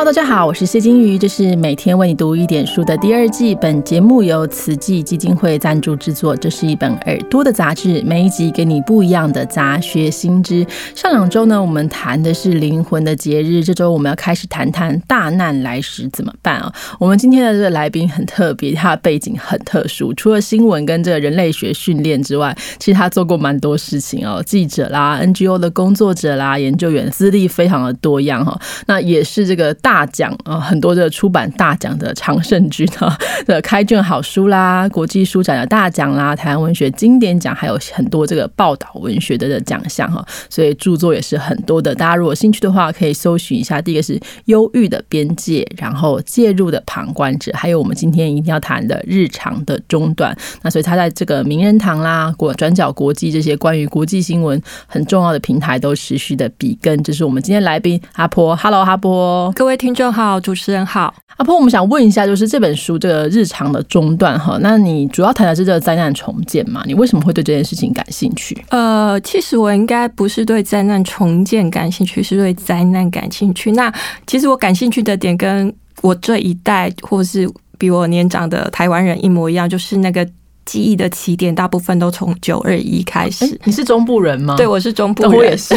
哈大家好，我是谢金鱼，这是每天为你读一点书的第二季。本节目由慈济基金会赞助制作。这是一本耳朵的杂志，每一集给你不一样的杂学新知。上两周呢，我们谈的是灵魂的节日，这周我们要开始谈谈大难来时怎么办啊？我们今天的这个来宾很特别，他的背景很特殊，除了新闻跟这个人类学训练之外，其实他做过蛮多事情哦，记者啦、NGO 的工作者啦、研究员，资历非常的多样哈。那也是这个大。大奖啊，很多的出版大奖的常胜军啊 的开卷好书啦，国际书展的大奖啦，台湾文学经典奖，还有很多这个报道文学的的奖项哈，所以著作也是很多的。大家如果兴趣的话，可以搜寻一下。第一个是忧郁的边界，然后介入的旁观者，还有我们今天一定要谈的日常的中断。那所以他在这个名人堂啦、国转角国际这些关于国际新闻很重要的平台都持续的比跟。这是我们今天来宾阿婆，Hello，阿婆，各位。听众好，主持人好，阿婆，我们想问一下，就是这本书这个日常的中断哈，那你主要谈的是这个灾难重建嘛？你为什么会对这件事情感兴趣？呃，其实我应该不是对灾难重建感兴趣，是对灾难感兴趣。那其实我感兴趣的点跟我这一代或是比我年长的台湾人一模一样，就是那个记忆的起点大部分都从九二一开始。你是中部人吗？对，我是中部人，我也是。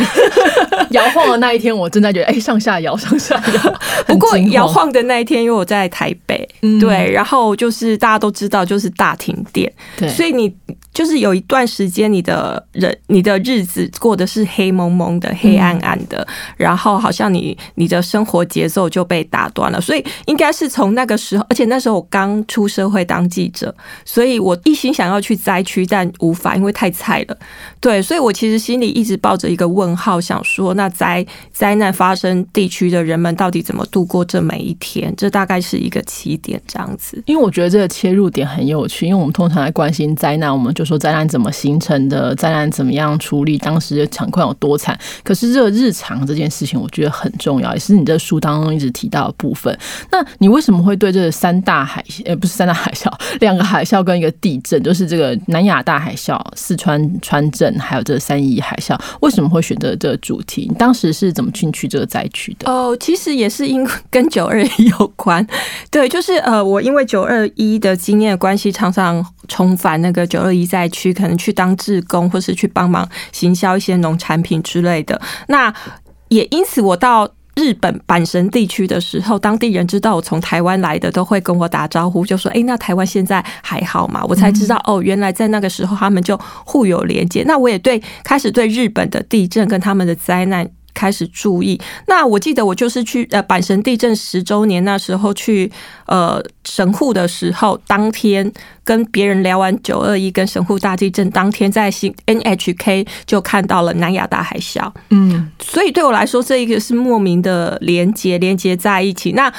摇晃的那一天，我正在觉得，哎，上下摇，上下摇。不过摇晃的那一天，因为我在台北，对，然后就是大家都知道，就是大停电，对，所以你。就是有一段时间，你的人你的日子过得是黑蒙蒙的、黑暗暗的，然后好像你你的生活节奏就被打断了。所以应该是从那个时候，而且那时候我刚出社会当记者，所以我一心想要去灾区，但无法，因为太菜了。对，所以我其实心里一直抱着一个问号，想说说那灾灾难发生地区的人们到底怎么度过这每一天？这大概是一个起点，这样子。因为我觉得这个切入点很有趣，因为我们通常来关心灾难，我们就说灾难怎么形成的，灾难怎么样处理，当时的情况有多惨。可是这个日常这件事情，我觉得很重要，也是你这书当中一直提到的部分。那你为什么会对这三大海呃不是三大海啸，两个海啸跟一个地震，就是这个南亚大海啸、四川川震，还有这三一海啸，为什么会选择这个主题？你当时是怎么进去这个灾区的？哦，其实也是因 跟九二一有关。对，就是呃，我因为九二一的经验关系，常常重返那个九二一。灾区可能去当志工，或是去帮忙行销一些农产品之类的。那也因此，我到日本阪神地区的时候，当地人知道我从台湾来的，都会跟我打招呼，就说：“哎，那台湾现在还好吗？”我才知道哦，原来在那个时候他们就互有连接。那我也对开始对日本的地震跟他们的灾难。开始注意。那我记得我就是去呃阪神地震十周年那时候去呃神户的时候，当天跟别人聊完九二一跟神户大地震，当天在新 NHK 就看到了南亚大海啸。嗯，所以对我来说，这一个是莫名的连接，连接在一起。那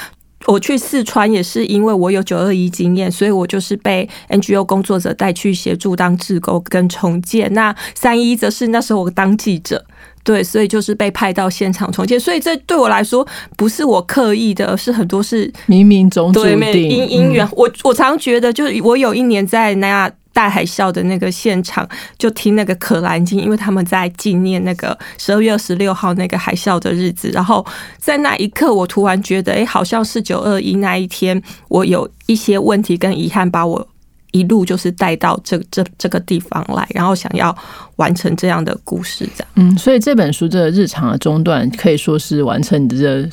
我去四川也是因为我有九二一经验，所以我就是被 NGO 工作者带去协助当志工跟重建。那三一则是那时候我当记者。对，所以就是被派到现场重建，所以这对我来说不是我刻意的，而是很多是冥冥中注定因因缘。我我常觉得，就是我有一年在南亚大海啸的那个现场，就听那个可兰经，因为他们在纪念那个十二月二十六号那个海啸的日子，然后在那一刻，我突然觉得，哎，好像是九二一那一天，我有一些问题跟遗憾，把我。一路就是带到这这这个地方来，然后想要完成这样的故事，这样。嗯，所以这本书这个日常的中断可以说是完成你的这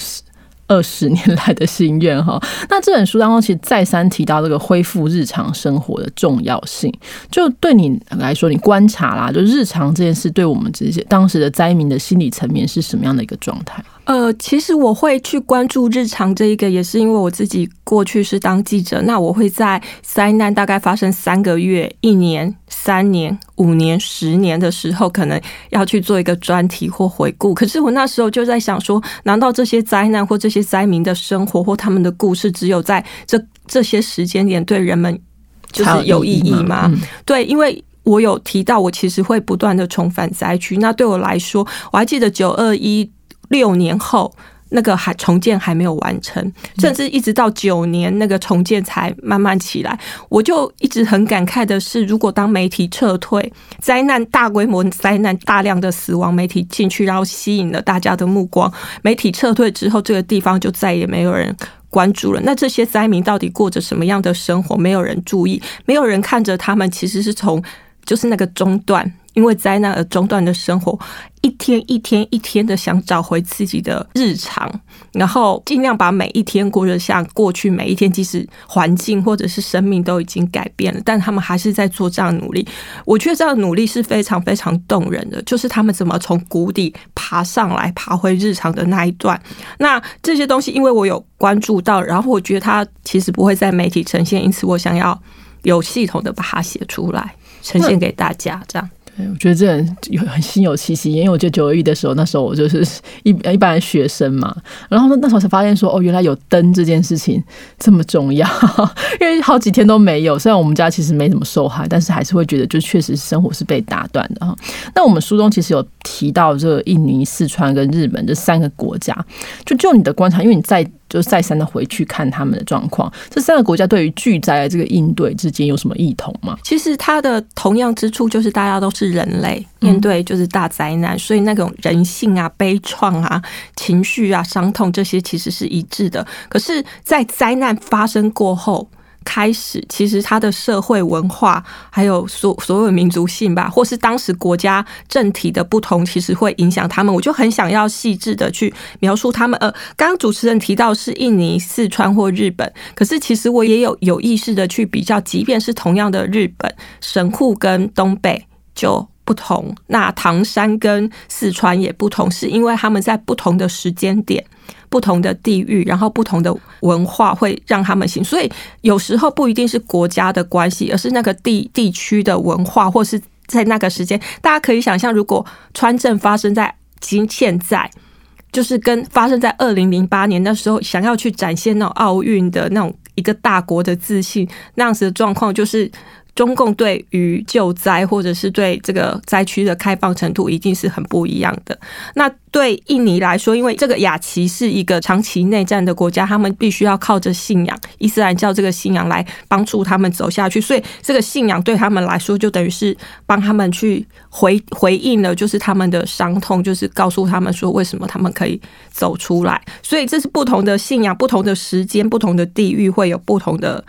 二十年来的心愿哈。那这本书当中其实再三提到这个恢复日常生活的重要性，就对你来说，你观察啦，就日常这件事对我们这些当时的灾民的心理层面是什么样的一个状态？呃，其实我会去关注日常这一个，也是因为我自己过去是当记者。那我会在灾难大概发生三个月、一年、三年、五年、十年的时候，可能要去做一个专题或回顾。可是我那时候就在想说，难道这些灾难或这些灾民的生活或他们的故事，只有在这这些时间点对人们就是有意义吗？对，因为我有提到，我其实会不断的重返灾区。那对我来说，我还记得九二一。六年后，那个还重建还没有完成，甚至一直到九年那个重建才慢慢起来。我就一直很感慨的是，如果当媒体撤退，灾难大规模灾难大量的死亡，媒体进去然后吸引了大家的目光，媒体撤退之后，这个地方就再也没有人关注了。那这些灾民到底过着什么样的生活？没有人注意，没有人看着他们，其实是从就是那个中断。因为灾难而中断的生活，一天一天一天的想找回自己的日常，然后尽量把每一天过得像过去每一天，即使环境或者是生命都已经改变了，但他们还是在做这样努力。我觉得这样努力是非常非常动人的，就是他们怎么从谷底爬上来，爬回日常的那一段。那这些东西，因为我有关注到，然后我觉得它其实不会在媒体呈现，因此我想要有系统的把它写出来，呈现给大家，这样。我觉得这很有很心有戚戚，因为我觉得九二一的时候，那时候我就是 一一般学生嘛，然后呢那时候才发现说，哦，原来有灯这件事情这么重要，因为好几天都没有。虽然我们家其实没怎么受害，但是还是会觉得，就确实生活是被打断的哈。那我们书中其实有提到这印尼、四川跟日本这三个国家，就就你的观察，因为你在。就再三的回去看他们的状况，这三个国家对于巨灾的这个应对之间有什么异同吗？其实它的同样之处就是大家都是人类面对就是大灾难，所以那种人性啊、悲怆啊、情绪啊、伤痛这些其实是一致的。可是，在灾难发生过后。开始，其实他的社会文化，还有所所有民族性吧，或是当时国家政体的不同，其实会影响他们。我就很想要细致的去描述他们。呃，刚刚主持人提到是印尼、四川或日本，可是其实我也有有意识的去比较，即便是同样的日本，神户跟东北就不同，那唐山跟四川也不同，是因为他们在不同的时间点。不同的地域，然后不同的文化会让他们行，所以有时候不一定是国家的关系，而是那个地地区的文化，或是在那个时间，大家可以想象，如果川震发生在今现在，就是跟发生在二零零八年那时候，想要去展现那种奥运的那种一个大国的自信，那样子的状况，就是。中共对于救灾或者是对这个灾区的开放程度一定是很不一样的。那对印尼来说，因为这个雅琪是一个长期内战的国家，他们必须要靠着信仰伊斯兰教这个信仰来帮助他们走下去，所以这个信仰对他们来说就等于是帮他们去回回应了，就是他们的伤痛，就是告诉他们说为什么他们可以走出来。所以这是不同的信仰、不同的时间、不同的地域会有不同的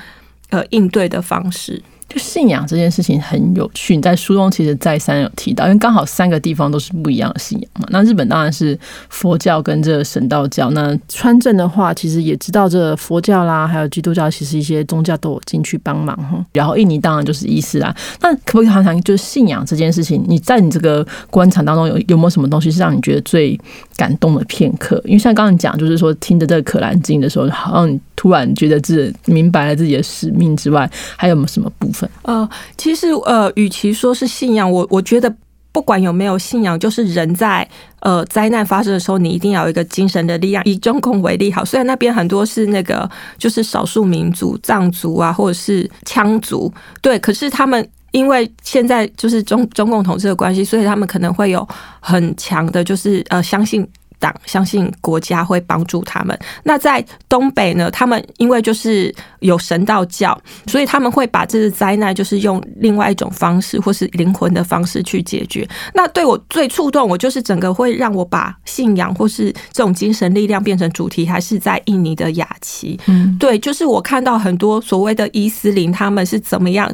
呃应对的方式。就信仰这件事情很有趣，你在书中其实再三有提到，因为刚好三个地方都是不一样的信仰嘛。那日本当然是佛教跟这神道教，那川镇的话，其实也知道这佛教啦，还有基督教，其实一些宗教都有进去帮忙哈。然后印尼当然就是伊斯兰。那可不可以谈谈，就是信仰这件事情？你在你这个观察当中有有没有什么东西是让你觉得最感动的片刻？因为像刚刚讲，就是说听着这个可兰经的时候，好像突然觉得自己明白了自己的使命之外，还有没有什么部分？呃，其实呃，与其说是信仰，我我觉得不管有没有信仰，就是人在呃灾难发生的时候，你一定要有一个精神的力量。以中共为例，好，虽然那边很多是那个就是少数民族藏族啊，或者是羌族，对，可是他们因为现在就是中中共统治的关系，所以他们可能会有很强的，就是呃相信。党相信国家会帮助他们。那在东北呢？他们因为就是有神道教，所以他们会把这个灾难就是用另外一种方式，或是灵魂的方式去解决。那对我最触动，我就是整个会让我把信仰或是这种精神力量变成主题，还是在印尼的雅琪。嗯，对，就是我看到很多所谓的伊斯林，他们是怎么样。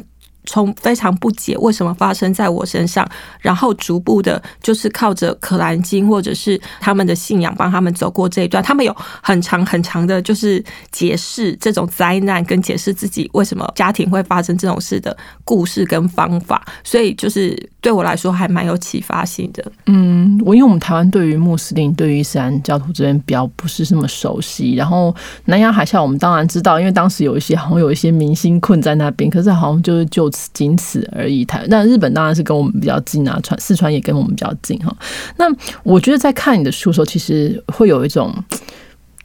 从非常不解为什么发生在我身上，然后逐步的，就是靠着可兰经或者是他们的信仰帮他们走过这一段。他们有很长很长的，就是解释这种灾难跟解释自己为什么家庭会发生这种事的故事跟方法。所以就是对我来说还蛮有启发性的。嗯，我因为我们台湾对于穆斯林、对于伊斯兰教徒这边比较不是那么熟悉。然后南洋海啸我们当然知道，因为当时有一些好像有一些明星困在那边，可是好像就是就。仅此而已。台那日本当然是跟我们比较近啊，川四川也跟我们比较近哈。那我觉得在看你的书的时候，其实会有一种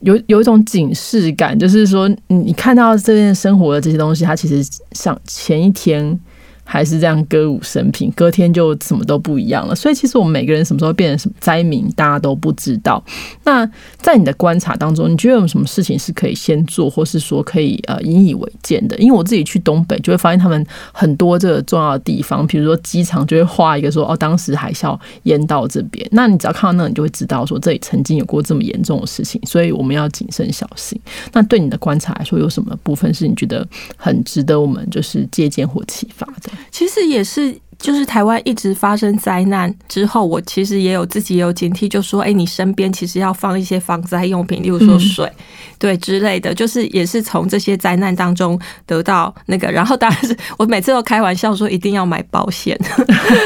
有有一种警示感，就是说你看到这边生活的这些东西，它其实像前一天还是这样歌舞升平，隔天就什么都不一样了。所以其实我们每个人什么时候变成什么灾民，大家都不知道。那在你的观察当中，你觉得有什么事情是可以先做，或是说可以呃引以为鉴的？因为我自己去东北，就会发现他们很多这个重要的地方，比如说机场就会画一个说哦，当时海啸淹到这边。那你只要看到那，你就会知道说这里曾经有过这么严重的事情，所以我们要谨慎小心。那对你的观察来说，有什么部分是你觉得很值得我们就是借鉴或启发的？其实也是。就是台湾一直发生灾难之后，我其实也有自己也有警惕，就说：哎，你身边其实要放一些防灾用品，例如说水，对之类的。就是也是从这些灾难当中得到那个。然后当然是我每次都开玩笑说，一定要买保险，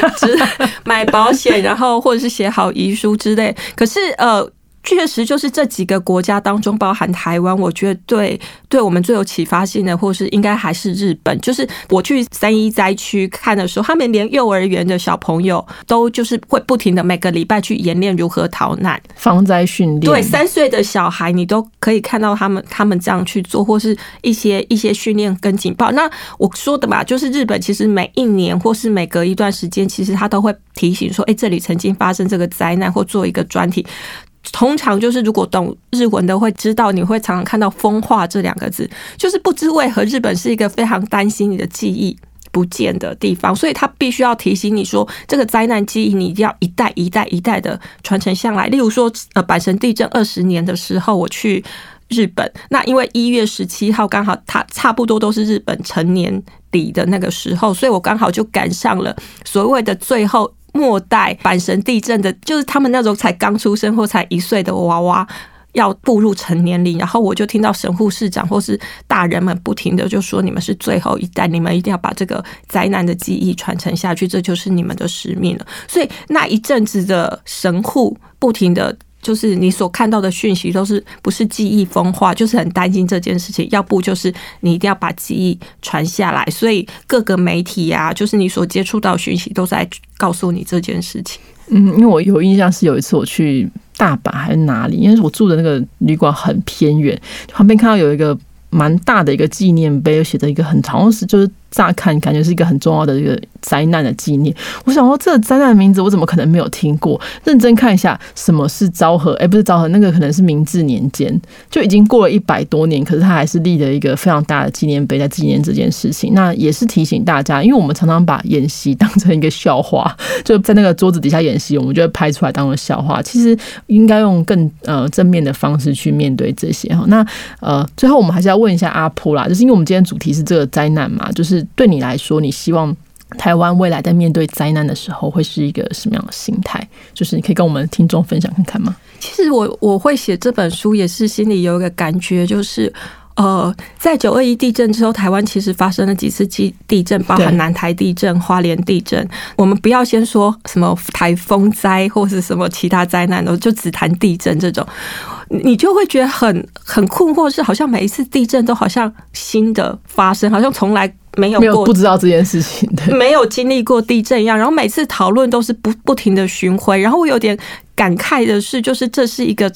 买保险，然后或者是写好遗书之类。可是呃。确实，就是这几个国家当中，包含台湾，我觉得对对我们最有启发性的，或是应该还是日本。就是我去三一灾区看的时候，他们连幼儿园的小朋友都就是会不停的每个礼拜去演练如何逃难、防灾训练。对，三岁的小孩你都可以看到他们他们这样去做，或是一些一些训练跟警报。那我说的嘛，就是日本其实每一年或是每隔一段时间，其实他都会提醒说，哎，这里曾经发生这个灾难，或做一个专题。通常就是，如果懂日文的会知道，你会常常看到“风化”这两个字，就是不知为何日本是一个非常担心你的记忆不见的地方，所以他必须要提醒你说，这个灾难记忆你一定要一代一代一代的传承下来。例如说，呃，阪神地震二十年的时候，我去日本，那因为一月十七号刚好它差不多都是日本成年礼的那个时候，所以我刚好就赶上了所谓的最后。末代阪神地震的，就是他们那种才刚出生或才一岁的娃娃要步入成年龄，然后我就听到神护士长或是大人们不停的就说：“你们是最后一代，你们一定要把这个灾难的记忆传承下去，这就是你们的使命了。”所以那一阵子的神户不停的。就是你所看到的讯息都是不是记忆风化，就是很担心这件事情。要不就是你一定要把记忆传下来，所以各个媒体呀，就是你所接触到讯息都在告诉你这件事情。嗯，因为我有印象是有一次我去大阪还是哪里，因为我住的那个旅馆很偏远，旁边看到有一个蛮大的一个纪念碑，写着一个很长是就是。乍看感觉是一个很重要的一个灾难的纪念。我想说，这灾难的名字我怎么可能没有听过？认真看一下，什么是昭和？哎，不是昭和，那个可能是明治年间，就已经过了一百多年，可是他还是立了一个非常大的纪念碑，在纪念这件事情。那也是提醒大家，因为我们常常把演习当成一个笑话，就在那个桌子底下演习，我们就会拍出来当做笑话。其实应该用更呃正面的方式去面对这些哈。那呃，最后我们还是要问一下阿普啦，就是因为我们今天主题是这个灾难嘛，就是。对你来说，你希望台湾未来在面对灾难的时候会是一个什么样的心态？就是你可以跟我们听众分享看看吗？其实我我会写这本书，也是心里有一个感觉，就是呃，在九二一地震之后，台湾其实发生了几次地地震，包含南台地震、花莲地震。我们不要先说什么台风灾或是什么其他灾难的，就只谈地震这种。你就会觉得很很困惑，是好像每一次地震都好像新的发生，好像从来没有过不知道这件事情的，没有经历过地震一样。然后每次讨论都是不不停的巡回。然后我有点感慨的是，就是这是一个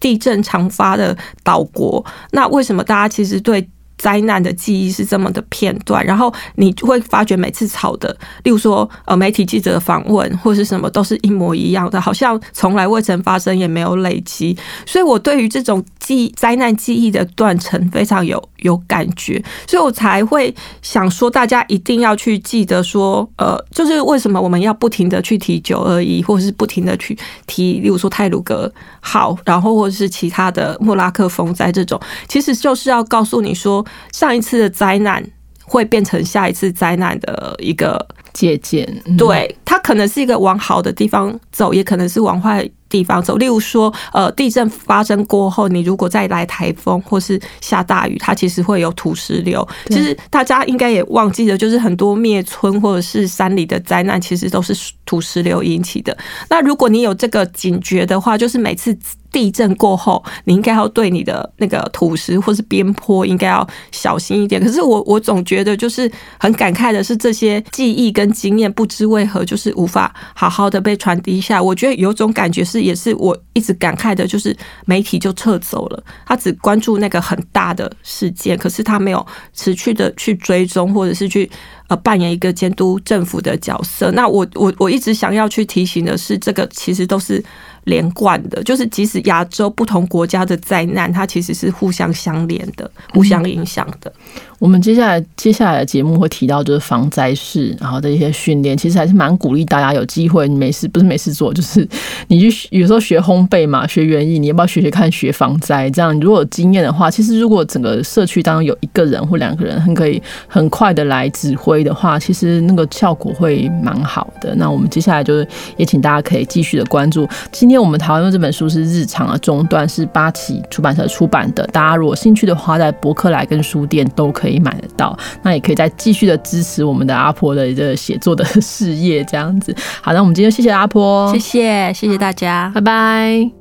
地震常发的岛国，那为什么大家其实对？灾难的记忆是这么的片段，然后你会发觉每次吵的，例如说呃媒体记者的访问或是什么，都是一模一样的，好像从来未曾发生，也没有累积。所以我对于这种记灾难记忆的断层非常有有感觉，所以我才会想说，大家一定要去记得说，呃，就是为什么我们要不停的去提九二一，或者是不停的去提，例如说泰鲁格号，然后或者是其他的莫拉克风灾这种，其实就是要告诉你说。上一次的灾难会变成下一次灾难的一个借鉴，对它可能是一个往好的地方走，也可能是往坏。地方走，例如说，呃，地震发生过后，你如果再来台风或是下大雨，它其实会有土石流。其实大家应该也忘记了，就是很多灭村或者是山里的灾难，其实都是土石流引起的。那如果你有这个警觉的话，就是每次地震过后，你应该要对你的那个土石或是边坡应该要小心一点。可是我我总觉得就是很感慨的是，这些记忆跟经验不知为何就是无法好好的被传递下。我觉得有种感觉是。也是我一直感慨的，就是媒体就撤走了，他只关注那个很大的事件，可是他没有持续的去追踪，或者是去呃扮演一个监督政府的角色。那我我我一直想要去提醒的是，这个其实都是。连贯的，就是即使亚洲不同国家的灾难，它其实是互相相连的、互相影响的。我们接下来接下来的节目会提到，就是防灾事，然后的一些训练，其实还是蛮鼓励大家有机会，你没事不是没事做，就是你去有时候学烘焙嘛，学园艺，你要不要学学看学防灾？这样如果有经验的话，其实如果整个社区当中有一个人或两个人，很可以很快的来指挥的话，其实那个效果会蛮好的。那我们接下来就是也请大家可以继续的关注。今天我们讨论这本书是《日常的中段》，是八旗出版社出版的。大家如果兴趣的话，在博客来跟书店都可以。可以买得到，那也可以再继续的支持我们的阿婆的一个写作的 事业，这样子。好，那我们今天谢谢阿婆，谢谢，谢谢大家，拜拜。